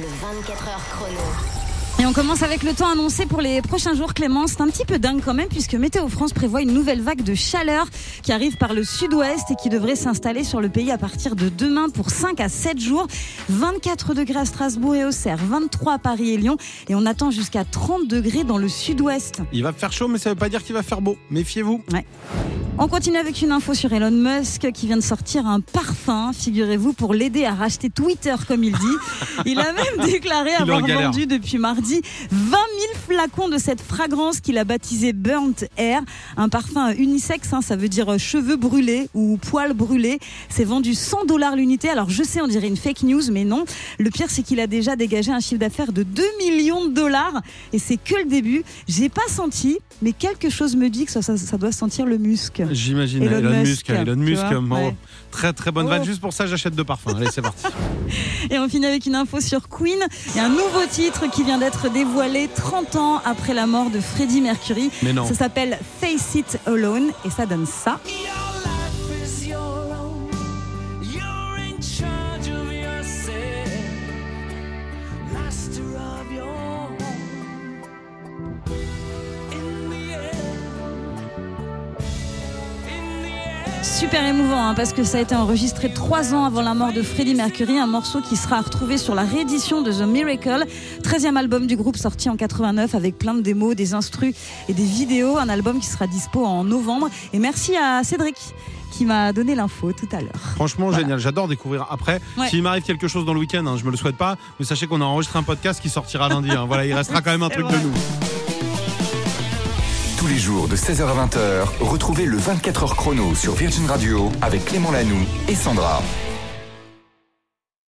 Le 24 heures chrono. Et on commence avec le temps annoncé pour les prochains jours, Clément. C'est un petit peu dingue quand même, puisque Météo France prévoit une nouvelle vague de chaleur qui arrive par le sud-ouest et qui devrait s'installer sur le pays à partir de demain pour 5 à 7 jours. 24 degrés à Strasbourg et Auxerre, 23 à Paris et Lyon, et on attend jusqu'à 30 degrés dans le sud-ouest. Il va faire chaud, mais ça veut pas dire qu'il va faire beau. Méfiez-vous. Ouais. On continue avec une info sur Elon Musk qui vient de sortir un parfum, figurez-vous, pour l'aider à racheter Twitter, comme il dit. Il a même déclaré avoir vendu depuis mardi 20 000 flacons de cette fragrance qu'il a baptisée Burnt Air. Un parfum unisexe, hein, ça veut dire cheveux brûlés ou poils brûlés. C'est vendu 100 dollars l'unité. Alors je sais, on dirait une fake news, mais non. Le pire, c'est qu'il a déjà dégagé un chiffre d'affaires de 2 millions de dollars. Et c'est que le début. J'ai pas senti, mais quelque chose me dit que ça, ça- ça doit sentir le musc. J'imagine. Elon Elon, Musk. Elon Musk. vois, bon, ouais. Très très bonne Oh. vanne. Juste pour ça, j'achète deux parfums. Allez, c'est parti. Et on finit avec une info sur Queen et un nouveau titre qui vient d'être dévoilé 30 ans après la mort de Freddie Mercury. Mais non. Ça s'appelle Face It Alone et ça donne ça. Super émouvant hein, parce que ça a été enregistré trois ans avant la mort de Freddie Mercury, un morceau qui sera retrouvé sur la réédition de The Miracle, 13e album du groupe sorti en 89 avec plein de démos, des instrus et des vidéos, un album qui sera dispo en novembre. Et merci à Cédric qui m'a donné l'info tout à l'heure. Franchement, génial. J'adore découvrir. Après, Ouais. s'il m'arrive quelque chose dans le week-end, hein, je me le souhaite pas, mais sachez qu'on a enregistré un podcast qui sortira lundi. hein. Voilà, il restera quand même un truc vrai. de nous. Tous les jours de 16h à 20h, retrouvez le 24h chrono sur Virgin Radio avec Clément Lanoux et Sandra.